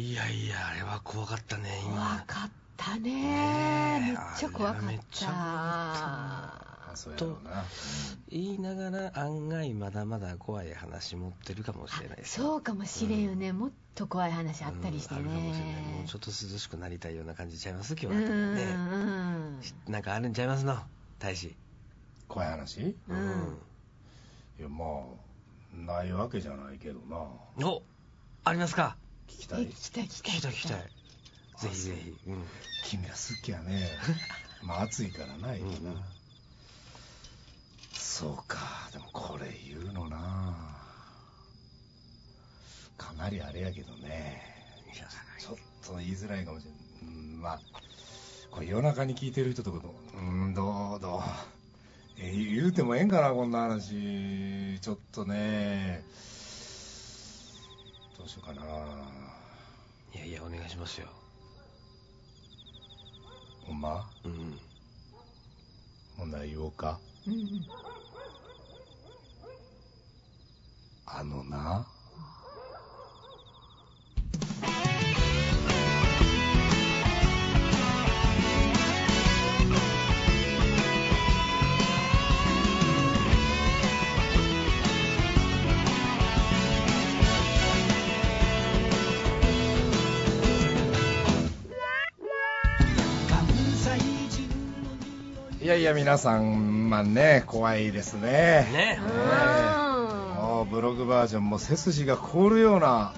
いやいやあれは怖かったね怖今かったね。めっちゃ怖かっあれはめっちゃあそうやろうな言いながら案外まだまだ怖い話持ってるかもしれないですよそうかもしれんよね、もっと怖い話あったりしてね、もうちょっと涼しくなりたいような感じちゃいます今日はね。ん。なんかあるんちゃいますの？大使。怖い話？いうん。やまあないわけじゃないけどな。おありますか？え聞きたい。聞きたい聞きたい。聞きたいぜひぜひ。うん。君は好きやね まあ暑いからな今な、うんうん。そうか。でもこれ言うのな。かなりあれやけどね。い。やちょっと言いづらいかもしれない、うん、まあこれ夜中に聞いてる人とかとうんどうどう。え言うてもええんかなこんな話。ちょっとねどうしようかな。いやいやお願いしますよ。ほんま？うん。ほんなら言おうか。うんうん。あのなやいや皆さんまあね怖いですね。ね。もうブログバージョンも背筋が凍るような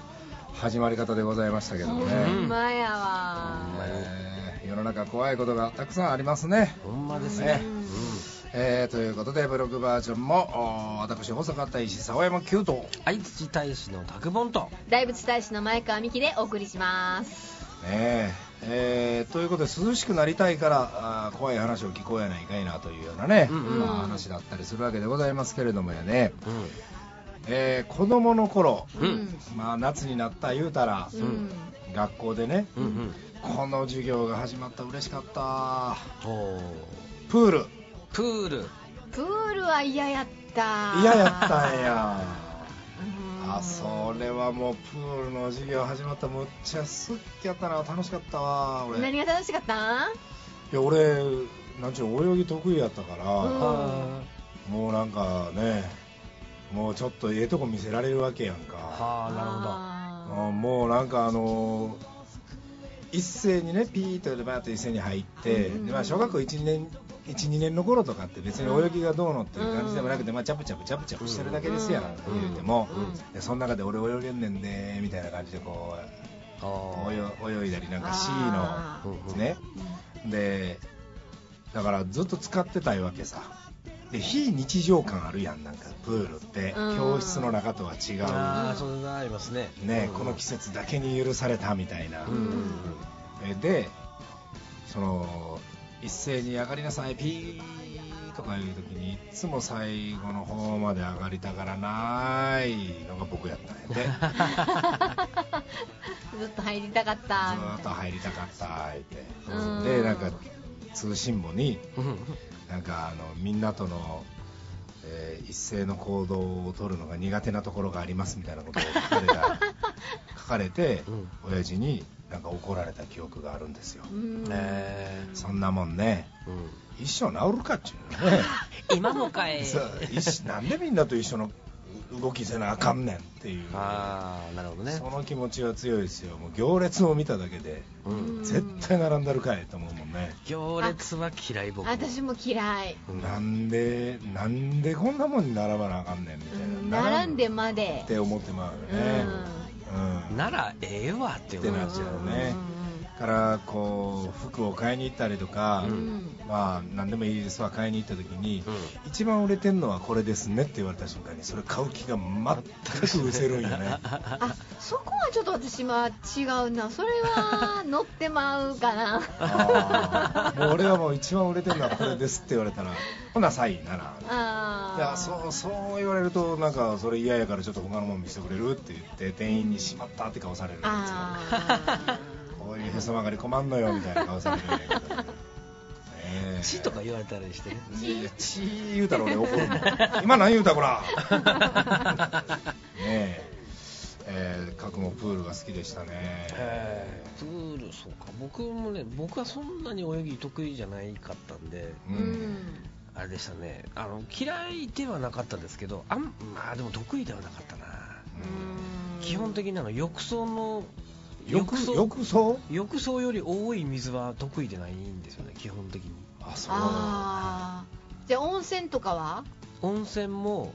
始まり方でございましたけどほね、んまやわ。え。ー世の中怖いことがたくさんありますね、ほんまですね。ね。えーということでブログバージョンもお私細川大使沢山九と愛知大使の拓本と。大仏大使の前川美希でお送りしますね。えーということで涼しくなりたいからあー怖い話を聞こうやないかいなというようなね、うんうん。まあ話だったりするわけでございますけれどもやね、うえー子供の頃、うん。まあ、夏になった言うたら、うん。学校でね、んうんうん。この授業が始まった嬉しかった。プール。プール。プールは嫌やった。嫌やったんや。うんあそれはもうプールの授業始まったむっちゃ好きやったな。楽しかったわ俺。い何が楽しかった？や俺なんちゅうの泳ぎ得意やったから、うもうなんかねもうちょっとええとこ見せられるわけやんか。あはあなるほど。もうなんかあの一斉にねピーッとバーッと一斉に入って、うんでまあ、小学校12年12年の頃とかって別に泳ぎがどうのっていう感じでもなくて、まあ、チャプチャプチャプチャプしてるだけですやん、うん言うても、うんでその中で俺泳げんねんでみたいな感じでこうあ泳泳いだりなんか C のねでだからずっと使ってたいわけさで非日常感あるやんなんかプールってうん教室の中とは違うああそれがありますねね、うんこの季節だけに許されたみたいな、でその一斉に上がりなさい。ピーとかいう時にいつも最後の方まで上がりたがらないのが僕やったんやで ずっと入りたかっずた。ーっと入りたかったって。うん。でなんか通信簿にうん。なんかあのみんなとの、えー一斉の行動を取るのが苦手なところがありますみたいなことを書かれた。書かれて、うん。親父になんか怒られた記憶があるんですよ、うん。え。そんなもんね。うん。一生治るかっちゅう。ね 今のかい。なんでみんなと一緒の動きせなあかんねんっていう。ああなるほどね。その気持ちは強いですよ。もう行列を見ただけでうん。絶対並んだるかいと思うもんね、行列は嫌い僕も。私も嫌い。うんなんでなんでこんなもんに並ばなあかんねんみたいな、並んでまで。って思ってまううよね、んうんならええわってなっちゃうねからこう服を買いに行ったりとか、うん。まあ何でもいいですわ買いに行った時に、うん。一番売れてんのはこれですねって言われた瞬間にそれ買う気が全く失せるんよね。あそこはちょっと私は違うな。それは乗ってまうかな。もう俺はもう一番売れてるのはこれですって言われたらほなさいなら。あいやそうそう言われるとなんかそれ嫌やからちょっと他のもん見せてくれるって言って店員にしまったって顔されるんですよあこういうへそ曲がり困んのよみたいな顔されるんやけど。ねえ。血とか言われたりしてねいや血言うたら俺。怒る今何言うたこら。ねえ。えー角もプールが好きでしたね。えプールそうか。僕もね僕はそんなに泳ぎ得意じゃないかったんでううん。んあれでしたね。あの嫌いではなかったですけどあんまあでも得意ではなかったな。基本的にあの浴槽の浴槽浴槽？浴槽より多い水は得意でないんですよね基本的に。あそうああじゃあ温泉とかは？温泉も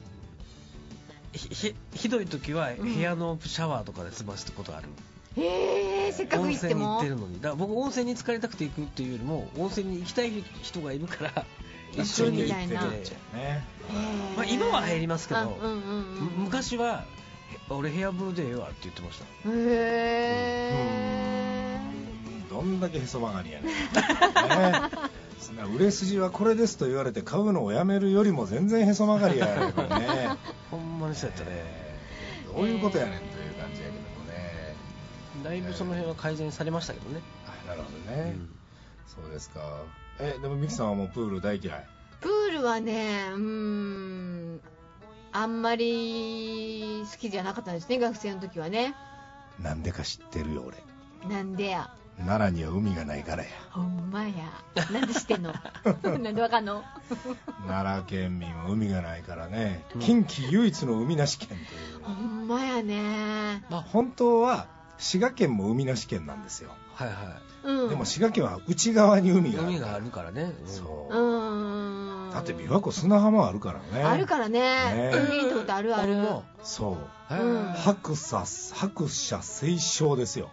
ひひひどい時はうん。部屋のシャワーとかで済ませたことある、へえせっかく温行っても。泉に行ってるのに。だから僕温泉に浸かりたくて行くっていうよりも温泉に行きたい人がいるから一緒に行って。みたいな。ねまあ今は入りますけどあうんうんうん。む昔は俺部屋風呂でええわって言ってました。へえどんだけへそ曲がりやねん、売れ筋はこれですと言われて買うのをやめるよりも全然へそ曲がりやねんこれね。ほんまにそうやったね。どういうことやねんという感じやけどもね。だいぶその辺は改善されましたけどね、あなるほどね、うん。そうですか。えでもミキさんはもうプール大嫌い。プールはねうーんあんまり好きじゃなかったんですね学生の時はね。なんでか知ってるよ俺。なんでや。奈良には海がないからや。ほんまや。なんで知ってんの？なんでわかんの？奈良県民は海がないからね、うん。近畿唯一の海なし県という。ほんまやね。まあ本当は滋賀県も海なし県なんですよ、はいはうん。でも滋賀県は内側に海いがある海があるからね、うん。そう。うーんだって琵琶湖砂浜あるからね。あるからね。ね。見たことあるある。そう。白砂白砂青礁ですよ。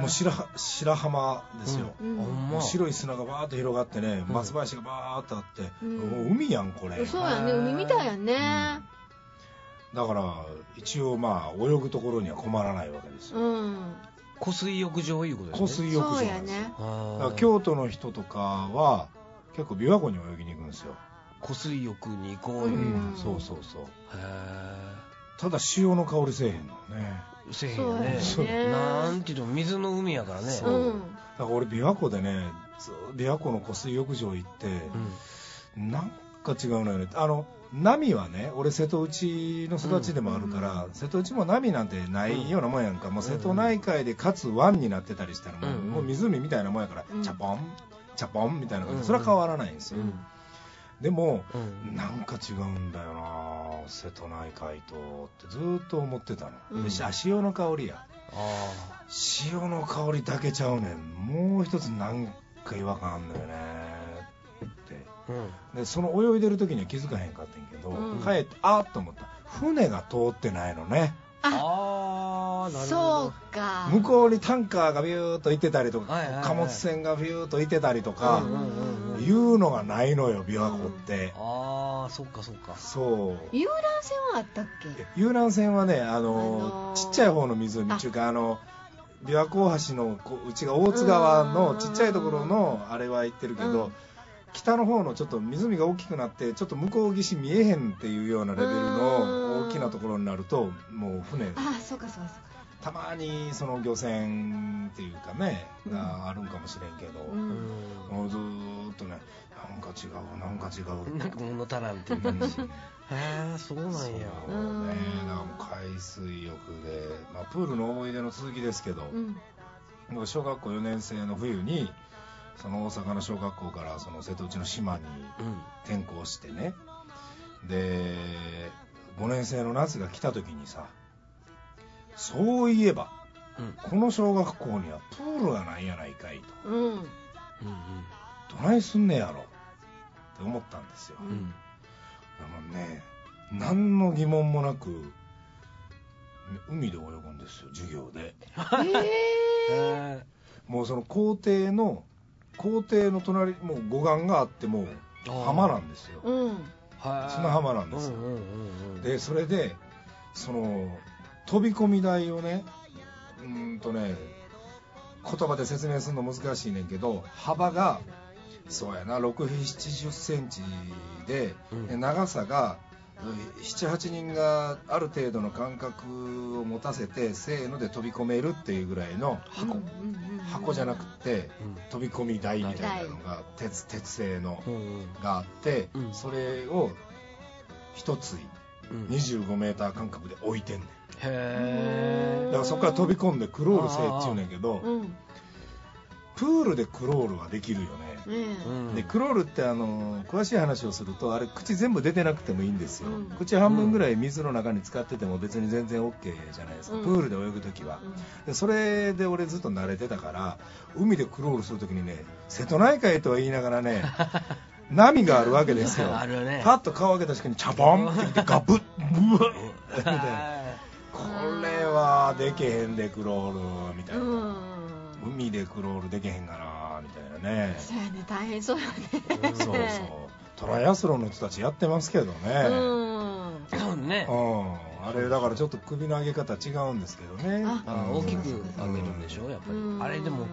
もう白白浜ですよ、うん。白い砂がバーッと広がってね、うん。松林がバーッとあって、うん。もう海やんこれ。そうやね海みたいやんね。だから一応まあ泳ぐところには困らないわけですよ、うん。湖水浴場いうことですね。湖水浴場です。よね。あー。だから京都の人とかは結構琵琶湖に泳ぎに行くんですよ、湖水浴に行こううよ、んそうそうそう。へただ潮の香りせえへんのね。えせえへんよね。そう。やねなんていうの水の海やからね。そう。うんだから俺琵琶湖でねず琵琶湖の湖水浴場行って、うん。なんか違うのよね。あの波はね俺瀬戸内の育ちでもあるから、うん瀬戸内も波なんてないようなもんやんか、もう瀬戸内海でかつ湾になってたりしたらもう,、うん。もう湖みたいなもんやから、うんチャポンチャポンみたいな感じ。それは変わらないんですよ、うん。でもうん。なんか違うんだよな瀬戸内海とってずーっと思ってたの、うん。であ潮の香りや。あ潮の香りだけちゃうねん。もう一つなんか違和感あんのよね。って。あうん。でその泳いでる時には気づかへんかったんやけど、うん。帰ってあっと思った。船が通ってないのねああーなるほそどうか。向こうにタンカーがビューッと行ってたりとか、はいはいはい。貨物船がビューッと行ってたりとか、いうのがないのよ琵琶湖って、ああそっかそっか。そう。遊覧船はあったっけ？遊覧船はねあの、あのーちっちゃい方の湖っていうかあ。の琵琶湖大橋のこううちが大津川のちっちゃいところのあれは行ってるけど、うん北の方のちょっと湖が大きくなってちょっと向こう岸見えへんっていうようなレベルの大きなところになるともう船あそうかそうかそうか。たまにその漁船っていうかねうん。があるんかもしれんけど、もうずーっとねなんか違うなんか違う。なんか物足らんっていう感じ。へえそうなんや。そうねだからもう海水浴で、まあ、プールの思い出の続きですけど、うん。僕小学校4年生の冬にその大阪の小学校からその瀬戸内の島にうん。転校してね。で5年生の夏が来た時にさそういえばうん。この小学校にはプールがないやないかいと。うん。うんどないすんねやろ。って思ったんですよ、うん。うんでもね何の疑問もなく海で泳ぐんですよ授業で。えへ もうその校庭の校庭の隣もう護岸があっても浜なんですよ。ーうん。え砂浜なんですよ。でそれでその飛び込み台をねうーんとね言葉で説明するの難しいねんけど幅がそうやな6 7 0センチで、うん。で長さが78人がある程度の間隔を持たせてせーので飛び込めるっていうぐらいの箱、箱じゃなくてうん飛び込み台みたいなのが鉄鉄製のがあって、うん。それを一つうん。25メーター間隔で置いてんねん。へえだからそこから飛び込んでクロールせえっちゅうねんけどうんプールでクロールはできるよね。ねうん。でクロールってあの詳しい話をするとあれ口全部出てなくてもいいんですよ、うん。口半分ぐらい水の中に使ってても別に全然 OK じゃないですか、うん。プールで泳ぐときはでそれで俺ずっと慣れてたから海でクロールするときにね瀬戸内海とは言いながらね 波があるわけですよ。ね。パッと顔を開けた瞬間にチャボンってきてガブッブワッみたいな。これはでけへんでクロールみたいな、うん海でクロールでけへんかなみたいなね。そうやね大変そうやね。そうそう。トライアスロンの人たちやってますけどね、うん。そうね。うん、あれだからちょっと首の上げ方違うんですけどね。ああ大きく上げるんでしょやっぱり。うん。あれでも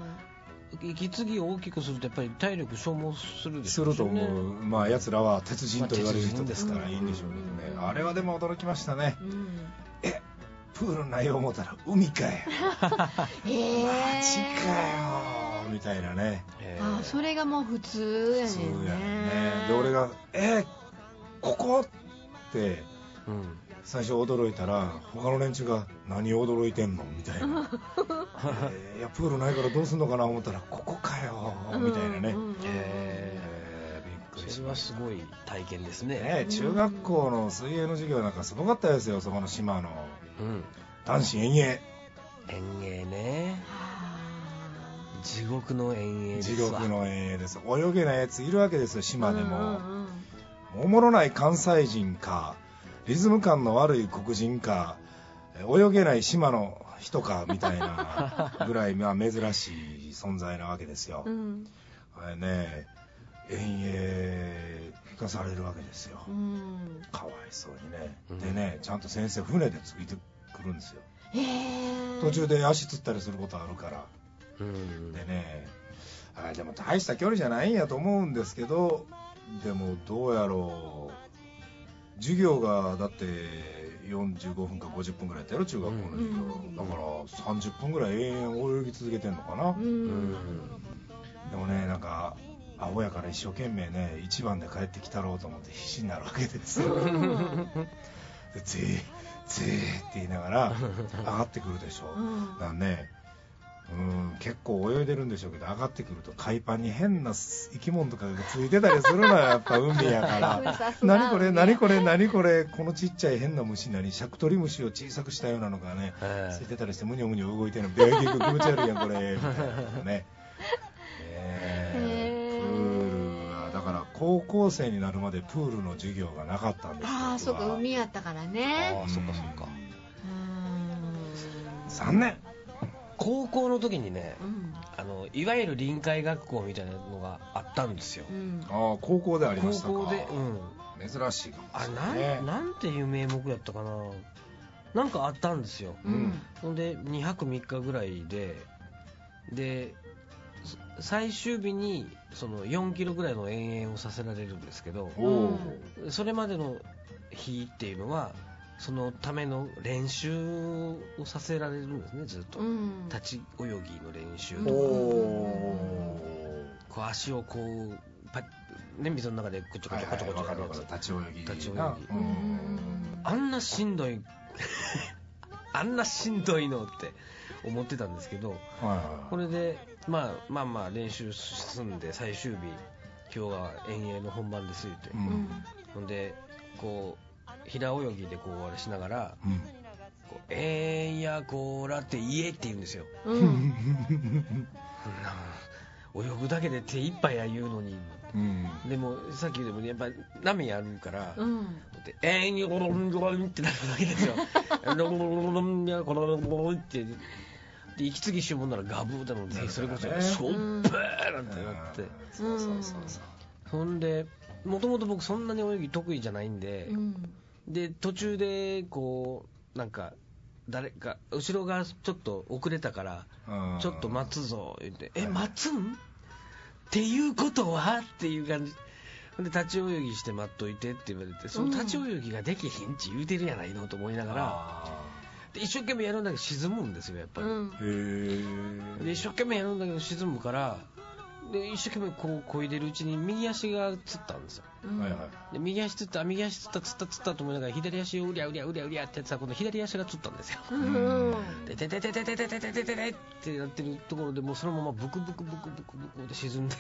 息継ぎを大きくするとやっぱり体力消耗するでしすょると思う、まあ奴らは鉄人と言われる人ですからまあいいんでしょうけどね、うんあれはでも驚きましたね。うん。えプールない思ったら海かい へえ。マジかよみたいなね。へーあそれがもう普通やそうやねねんね。で俺が「えここ?」ってうん。最初驚いたら他の連中が「何驚いてんの?」みたいな。えーいやプールないからどうすんのかな思ったら「ここかよ」みたいなね、うんうんうんへえーびっくりーそれはすごい体験ですたねね中学校の水泳の授業なんかすごかったですよそこの島の。うん男子遠泳。遠泳ね。は地獄の遠泳ですわ。地獄の遠泳です。泳げないやついるわけですよあ島でも、うんうんうん。おもろない関西人かリズム感の悪い黒人か泳げない島の人かみたいなぐらいまあ珍しい存在なわけですよ、うん。あれね遠泳がされるわけですよ。うん。かわいそうにね、うん。でねちゃんと先生船でついてくるんですよ。へえ途中で足つったりすることあるから。うん。でねあれでも大した距離じゃないんやと思うんですけどでもどうやろう。授業がだって45分か50分ぐらいやったやろ中学校の授業、うん。だから30分ぐらい永遠泳ぎ続けてんのかな、ううんん。でもねなんか青やから一生懸命ね一番で帰ってきたろうと思って必死になるわけです。よでぜーぜーって言いながら上がってくるでしょ、うん。だからねうん結構泳いでるんでしょうけど上がってくると海パンに変な生き物とかがついてたりするのよやっぱ海やから。何これ何これ何これこのちっちゃい変な虫何シャクトリムシを小さくしたようなのがねへついてたりしてむにょむにょ動いてるのビャー結構気持ち悪いやんこれみたいなね高校生になるまでプールの授業がなかったんですよああそうか海やったからね。ああそっかそっか。うん。残念。高校の時にねうん。あのいわゆる臨海学校みたいなのがあったんですよ。うん。ああ高校でありま高したか。校でうん。珍しいかもあしれないね。なんなんていう名目やったかな。なんかあったんですよ。うん。ほんで2泊3日ぐらいででそ最終日にその4キロぐらいの遠泳をさせられるんですけどそれまでの日っていうのはそのための練習をさせられるんですねずっと、うん。立ち泳ぎの練習うんとか、おこう足をこうパッね水の中でこちょこちょこちょこちょやるやつ立ち泳ぎ。立ち泳ぎ。あんなしんどいあんなしんどいのって思ってたんですけどはいはい。これで、まあ、まあまあ練習進んで最終日今日が遠泳の本番です言って、う。うん。んほんでこう平泳ぎでこうあれしながらうん「こうえーんやこーら」って言えって言うんですよ。うん。泳ぐだけで手一杯や言うのに。うん。でもさっきでもやっぱ波あるから、うん。でえーんよろろんろんってなるわけですよ。ろろろんやころろろんってで息継ぎしようもんならガブーだのでそれこそねしょっぺーなんてなって。そうそうそうそうほん。でもともと僕そんなに泳ぎ得意じゃないんで、うん。で途中でこうなんか誰か後ろがちょっと遅れたからうん。ちょっと待つぞ言って「え待つん?」っていうことは？っていう感じ。ほんで立ち泳ぎして待っといてって言われてその立ち泳ぎができひんち言うてるやないのと思いながらあで一生懸命やるんだけど沈むんですよやっぱり、うん。ーへえで一生懸命やるんだけど沈むからで一生懸命こう漕いでるうちに右足がつったんですよ。うん。で右足つった右足つったつったつったと思いながら左足をうりゃうりゃうりゃうりゃってやってたら今度左足がつったんですよ。うん。うんでてててててててててててってやってるところでもうそのままブクブクブクブクブクで沈んで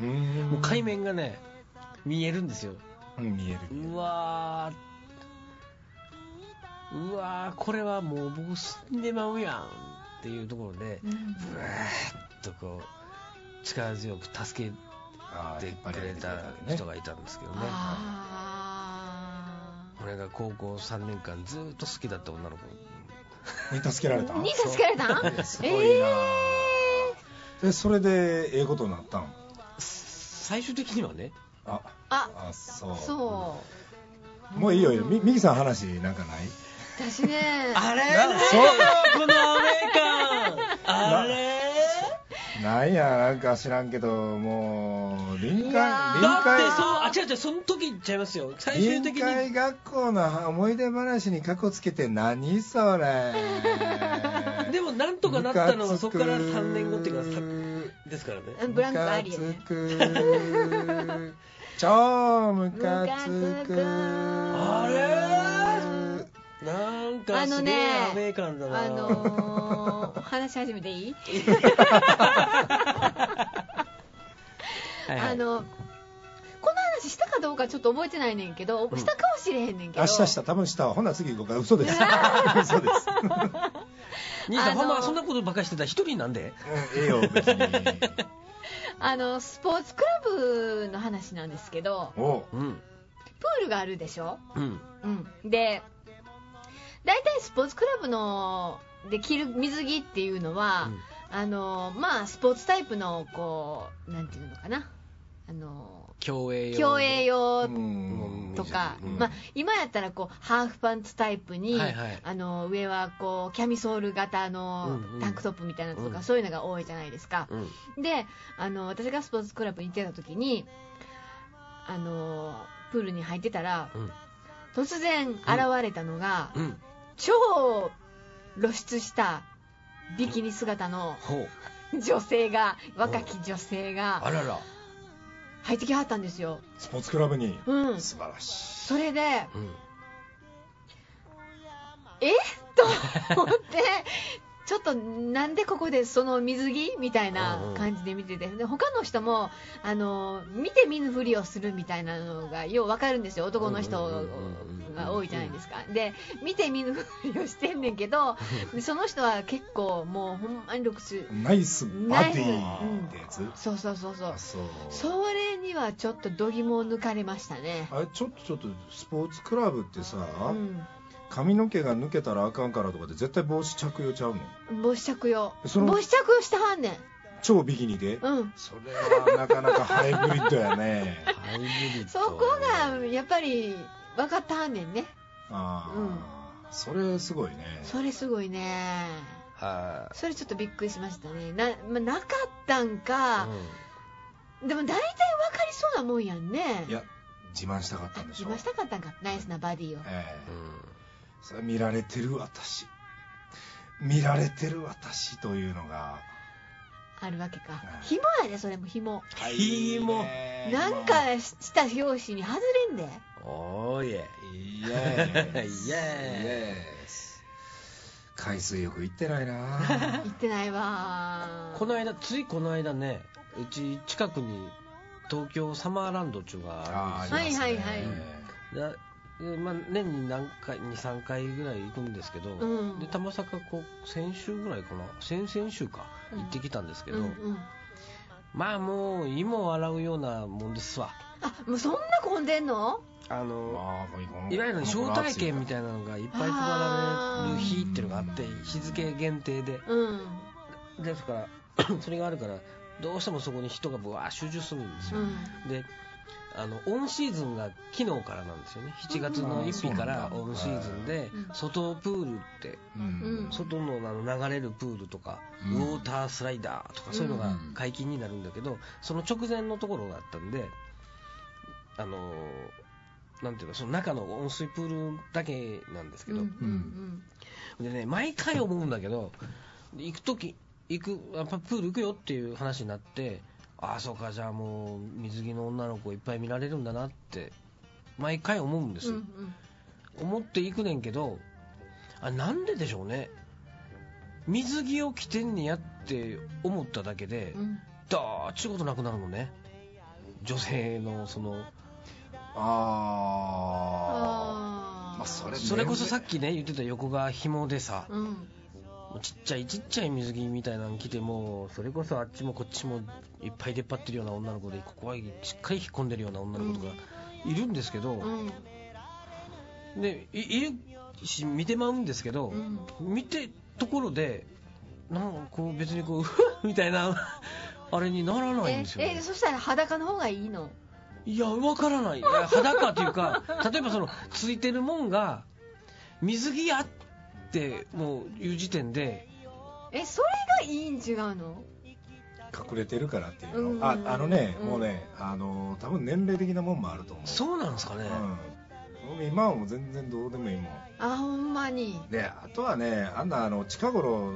うーんもう海面がね見えるんですようん見えるうわーうわーこれはもう僕死んでまうやんっていうところでうん。ブワーッとこう力強く助けてくれたね人がいたんですけどね。あ俺が高校3年間ずーっと好きだった女の子。に助けられた？ーに助けられた？んすごいな。えそれでええことになったん最終的にはね。あ。あ。あそう。そう。もういいよ。みミキさん話なんかない？私ね。あれ？なそうこのアメ感あれ？なんやなんか知らんけどもう臨海臨海そうあ違う違うその時言っちゃいますよ。最終臨的に。海学校の思い出話に過去つけて何それ？でもなんとかなったのはそこから3年後っていうかですからね。ブランクありやムねカつく。超ムカつく。あれ？なんかすげえアメ感だな。あのー、話し始めていい？はいはい。あのこの話したかどうかちょっと覚えてないねんけど、うん。したかもしれへんねんけど。明日した。多分したわ。ほな次行こうか。嘘です。嘘です。兄さん、ほんまそんなことばっかりしてたら一人なんで。うんええよ別に。あのスポーツクラブの話なんですけどおうん。プールがあるでしょ、うん。うん、で大体スポーツクラブので着る水着っていうのは、あのまあスポーツタイプのこうなんていうのかな。あの競泳用競泳用うん。とか、うん。まあ、今やったらこうハーフパンツタイプに、はいはい。あの上はこうキャミソール型のうんうん。タンクトップみたいなのとか、うん。そういうのが多いじゃないですか、うん。であの私がスポーツクラブに行ってた時にあのプールに入ってたらうん。突然現れたのが、うん超露出したビキニ姿の女性が若き女性があらら。入ってきはったんですよ、スポーツクラブに。うん、素晴らしい。それでうん。え？と思ってちょっとなんでここでその水着みたいな感じで見てて。で他の人もあの見て見ぬふりをするみたいなのがよう分かるんですよ。男の人が多いじゃないですか。で見て見ぬふりをしてんねんけどで その人は結構もうほんまにルスナイス。バディってやつ、そうそうそうそう。あそう。それにはちょっと度肝を抜かれましたね。あれちょっとちょっとスポーツクラブってさ、うん髪の毛が抜けたらあかんからとかで絶対帽子着用ちゃうの帽子着用。その帽子着用してはんねん。超ビキニで、うん。それはなかなかハイブリッドやね。ハイブリッド。そこがやっぱり分かったはんねんね。ああ、うん。それすごいね。それすごいね。はそれちょっとびっくりしましたね。な,、まあ、なかったんか。い、でも大体分かりそうなもんやんね。いや自慢したかったんでしょ。自慢したかったんか。ナイスなバディを。ええ。うんそれ見られてる私。見られてる私というのがあるわけか。うん。紐やでそれも紐ひも。なんかした表紙に外れんで。おーい。え。イエーイ。イエーイ。海水浴行ってないな。言ってないわ。この間ついこの間ねうち近くに東京サマーランドっていうのがあるんですよ。はいはいはい。だでまあ、年に何回23回ぐらい行くんですけど、うん。でたまさかこう先週ぐらいかな。先々週かうん。行ってきたんですけど、うんうん。まあもう芋を洗うようなもんですわ。あもうそんな混んでんの？あのいわゆる招待券みたいなのがいっぱい配られる日っていうのがあって日付限定で。うん。ですから それがあるからどうしてもそこに人がぶわー集中するんですよ、うん。であのオンシーズンが昨日からなんですよね。7月の1日からオンシーズンでうん外プールって外のあの流れるプールとか、うん。ウォータースライダーとかそういうのが解禁になるんだけど、その直前のところがあったんで、あのーなんていうか、その中の温水プールだけなんですけど、でね、毎回思うんだけど、行くとき、行く、やっぱプール行くよっていう話になって、ああそうかじゃあもう水着の女の子いっぱい見られるんだなって毎回思うんです、うん思っていくねんけどあなんででしょうね。水着を着てんねやって思っただけでうん。うんだーっちゅうことなくなるのね。女性のそのああー。まあそれそれこそさっきね言ってた横が紐でさうんちっちゃいちっちゃい水着みたいなの着てもそれこそあっちもこっちもいっぱい出っ張ってるような女の子でここはしっかり引っ込んでるような女の子とかいるんですけど、うんでいいるし見てまうんですけど、うん。見てところでなんかこう別にこう みたいな あれにならないんえですよ、えそしたら裸の方がいいの？いやわからない。いや裸っていうか例えばそのついてるもんが水着やってもういう時点で。えそれがいいん違うの？隠れてるからっていうの、うん。ああのね、うん。もうねあの多分年齢的なもんもあると思う。そうなんですかね、うん、僕今はもう全然どうでもいいもん。あほんまに。であとはねあんなあの近頃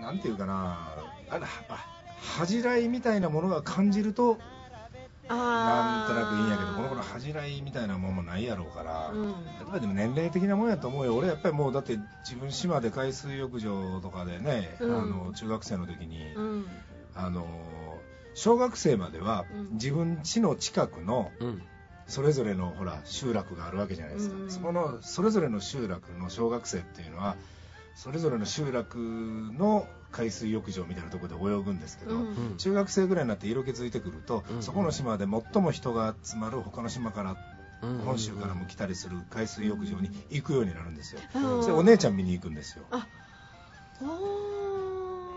なんていうかなあれあ恥じらいみたいなものが感じるとなんあとなくいいんやけどこの頃恥じらいみたいなもんもないやろうから、うん。やっぱりでも年齢的なもんやと思うよ。俺やっぱりもうだって自分島で海水浴場とかでね、うん。あの中学生の時に、うん。あの小学生まではうん。自分家の近くのうん。それぞれのほら集落があるわけじゃないですか、うん。そこのそれぞれの集落の小学生っていうのはそれぞれの集落の海水浴場みたいなところで泳ぐんですけど、うん。うん。中学生ぐらいになって色気づいてくると、うん。そこの島で最も人が集まる他の島からうん。本州からも来たりする海水浴場に行くようになるんですよ、うん。それお姉ちゃん見に行くんですよ。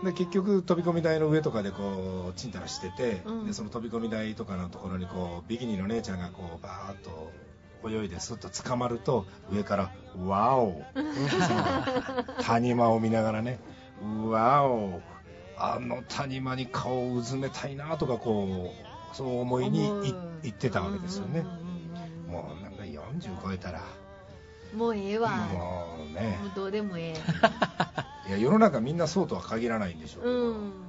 で結局飛び込み台の上とかでこうちんたらしてて、うん。でその飛び込み台とかのところにこうビキニの姉ちゃんがこうバーッと泳いです。っと捕まると上から「ワオ! 」谷間を見ながらね「ワオ!」あの谷間に顔をうずめたいなとかこうそう思いにい行ってたわけですよね。もうなんか40超えたら。もうええわ。もうね。どうでもえ。いや世の中みんなそうとは限らないんでしょうけど、うん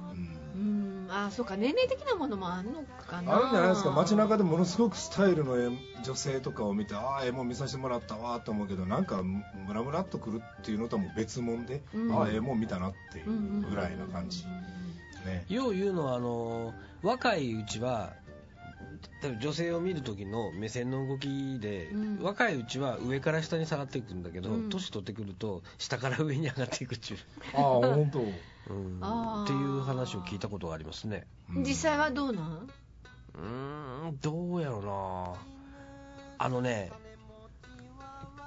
あそうか。年齢的なものもあんのかな。あるんじゃないですか。街中でものすごくスタイルのええ女性とかを見てああええもん見させてもらったわと思うけどなんかムラムラっとくるっていうのとはもう別物で、うん。ああええもん見たなっていうぐらいの感じ、ね。よう言うのはあの若いうちは例えば女性を見る時の目線の動きで、うん。若いうちは上から下に下がっていくんだけど、うん。年取ってくると下から上に上がっていくっていう、ああ本当。うん。っていう話を聞いたことがありますね。実際はどうなん？うーんどうやろうな。あのね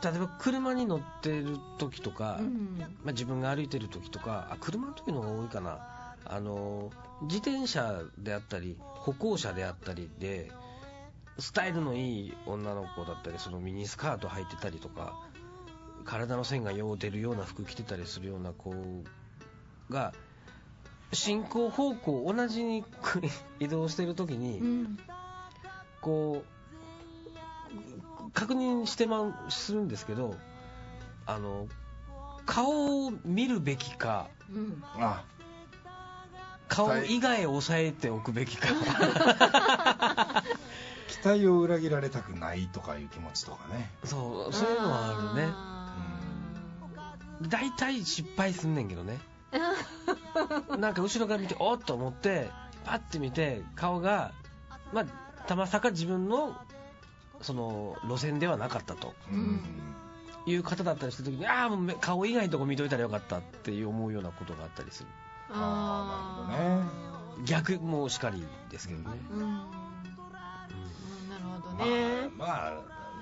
例えば車に乗ってる時とか、うん。まあ、自分が歩いてる時とかあ車の時の方が多いかな。あの自転車であったり歩行者であったりでスタイルのいい女の子だったりそのミニスカート履いてたりとか体の線がよう出るような服着てたりするような子が進行方向同じに移動してる時に、うん。こう確認してまうするんですけどあの顔を見るべきかうん。あ顔以外を抑えておくべきか。期待を裏切られたくないとかいう気持ちとかね。そうそういうのはあるね。あ大体失敗すんねんけどね。なんか後ろから見ておっと思ってパッて見て顔がまあたまさか自分のその路線ではなかったと。うん。いう方だったりした時にああもうめ顔以外のとこ見といたらよかったって思うようなことがあったりするーあーなるほど逆もしかりですけどね、うん。うん。なるほどまねあ、まあ、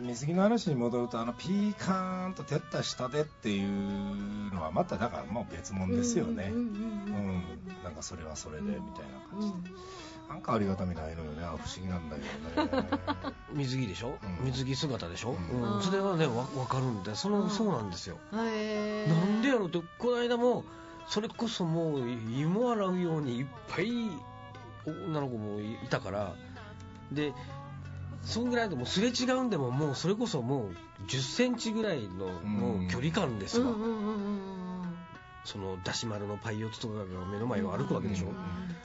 水着の話に戻るとあのピーカーンと照った下でっていうのはまただからもう別物ですよね。うんうんうんなんかそれはそれでみたいな感じ。で、なんかありがたみないのよね。あ不思議なんだよね。水着でしょ、うん。水着姿でしょ、うん。うん。それはねわ分かるんでその、うん。そうなんですよ、なんでやろうってこの間もそれこそもう芋洗うようにいっぱい女の子もいたからでそんぐらいでもすれ違うんでももうそれこそもう1 0センチぐらいのもう距離感ですわ、うんうんうんうんそのだし丸のパイオツとかが目の前を歩くわけでしょ、うん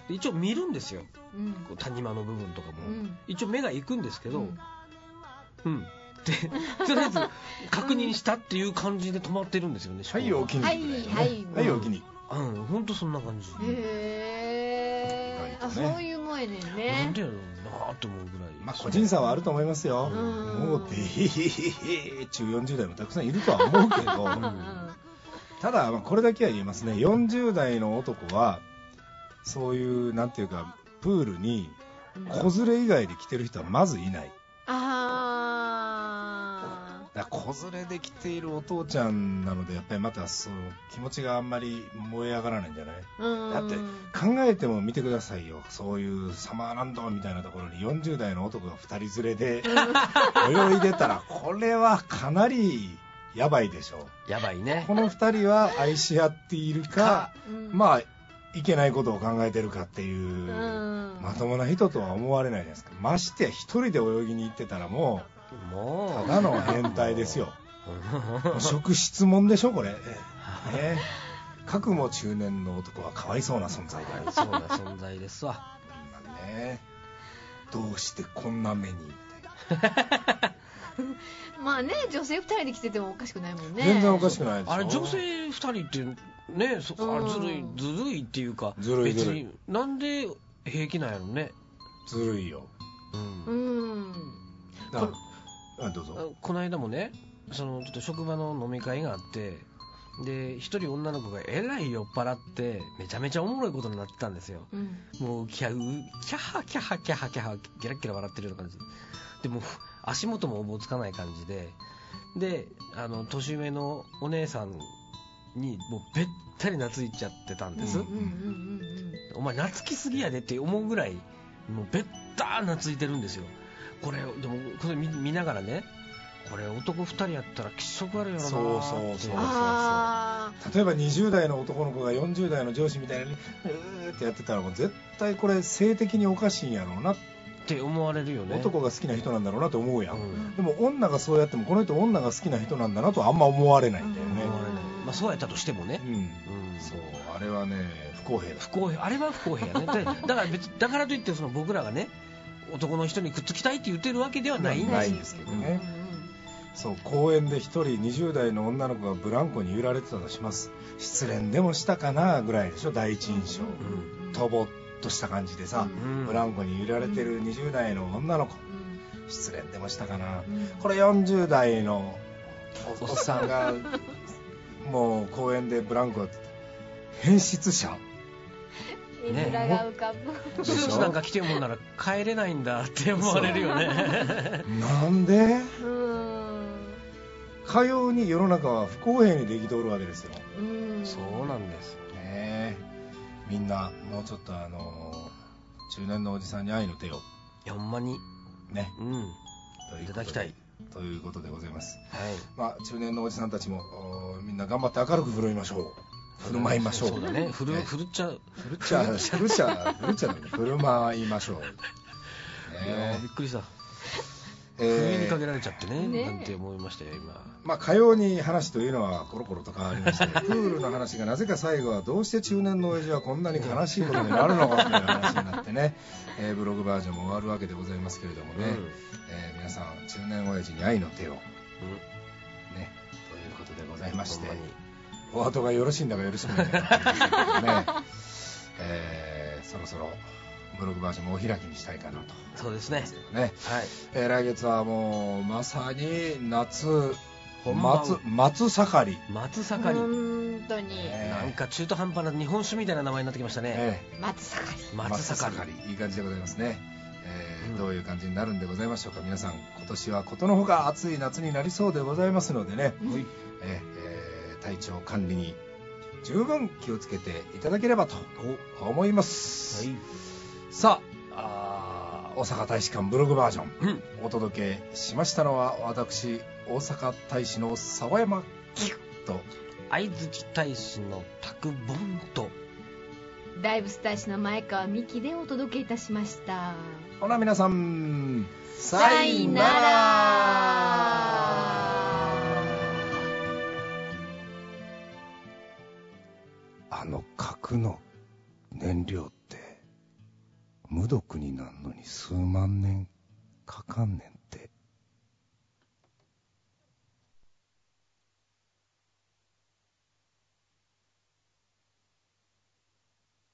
で一応見るんですよ。うん。こう谷間の部分とかも、うん。一応目が行くんですけど、うん。うん、って とりあえず確認したっていう感じで止まってるんですよね、はいおおきに。はいはい。はいうん本当そんな感じ、へえ、ね。そういうもんやねんなんねでやろうなって思うぐらい。まあ個人差はあると思いますよ。うん。もうでへへへへ中40代もたくさんいるとは思うけど。うん。うんただまあこれだけは言えますね。40代の男はそういうなんていうかプールにうん。子連れ以外で来てる人はまずいないあだから子連れで来ているお父ちゃんなのでやっぱりまたそう気持ちがあんまり燃え上がらないんじゃない？だって考えても見てくださいよ。そういうサマーランドみたいなところに40代の男が2人連れで泳いでたらこれはかなりやばいでしょう。やばいね。この2人は愛し合っているかうん。まあいけないことを考えてるかっていううん。まともな人とは思われないじゃないですか。ましてや1人で泳ぎに行ってたらももう。うただの変態ですよ。う ん職質問でしょこれ。ね核も中年の男はかわいそうな存在だよそうな存在ですわ。今ね。どうしてこんな目に？まあね女性2人で来ててもおかしくないもんね。全然おかしくないあれ女性2人ってねそあれずるいうんずるいっていうかずるいずるい。別になんで平気なんやろね。ずるいよ。うん。うんだからあどうぞ。この間もねそのちょっと職場の飲み会があってで一人女の子がえらい酔っ払ってめちゃめちゃおもろいことになってたんですよ。うん。もうキャうキャハキャハキャハキャハゲラッゲラ笑ってるような感じ。でもう足元もおぼつかない感じで。であの年上のお姉さんにもうべったり懐いちゃってたんです、うんうんうんうん。お前懐きすぎやでって思うぐらいもうべったー懐いてるんですよこれでもこれ見見ながらねこれ男2人やったら気色悪いやろなーって。そうそうそうあ例えば20代の男の子が40代の上司みたいにうーってやってたらもう絶対これ性的におかしいんやろうな、って思われるよね。男が好きな人なんだろうなと思うやん、うん。でも女がそうやってもこの人女が好きな人なんだなとはあんま思われないんだよね思われない。まあそうやったとしてもね。うん、うん。そう。あれはね不公平だ。不公平。あれは不公平やね。でだから別だからといってその僕らがね男の人にくっつきたいって言ってるわけではないんですけどうんね。そう公園で一人20代の女の子がブランコに揺られてたとします。失恋でもしたかなぐらいでしょ第一印象。うんうんとぼっとした感じでさ、うん。ブランコに揺られてる20代の女の子。うん。失恋でもしたかな。うんこれ40代のおっさんが もう公園でブランコ変質者絵面が浮かぶでしょスーツなんか着てるもんなら帰れないんだって思われるよね。なんで？うん。かように世の中は不公平にできておるわけですよ。うん。そうなんですねえ。みんなもうちょっとあの中年のおじさんに愛の手を。いやほんまに。ね。うん。といただきたい。ということでございます。はい。まあ中年のおじさんたちもおみんな頑張って明るく振るいましょう振る舞いましょう。そうだね。振るね。振るっちゃう。振るっちゃ振るっちゃ振るっちゃ振る舞いましょう。いやねーびっくりした。えー首にかけられちゃってねね。なんて思いましたよ今。まあ、かように話というのはコロコロと変わりまして、プールの話がなぜか最後はどうして中年の親父はこんなに悲しいことになるのかという話になってね、えーブログバージョンも終わるわけでございますけれどもね、うん。えー皆さん、中年親父に愛の手を、ね、うん。ということでございまして。ほんまに、お後がよろしいんだかよろしくないんだかね、えーそろそろブログバージョンもお開きにしたいかなと。そうですね。ね。はい。えー来月はもうまさに夏松松盛り、松盛り。本当に。ねなんか中途半端な日本酒みたいな名前になってきましたね。え松盛り。え松盛り。り。いい感じでございますね、えーうん。どういう感じになるんでございましょうか。皆さん今年はことのほか暑い夏になりそうでございますのでね、ほい。えー体調管理に十分気をつけていただければとお思います、はい。さあ大阪大使館ブログバージョンうん。お届けしましたのは私大阪大使の沢山キュッと。相槌大使の卓ボンと大仏大使の前川美希でお届けいたしました。ほな皆さん。さいならの燃料って無毒になんのに数万年かかんねん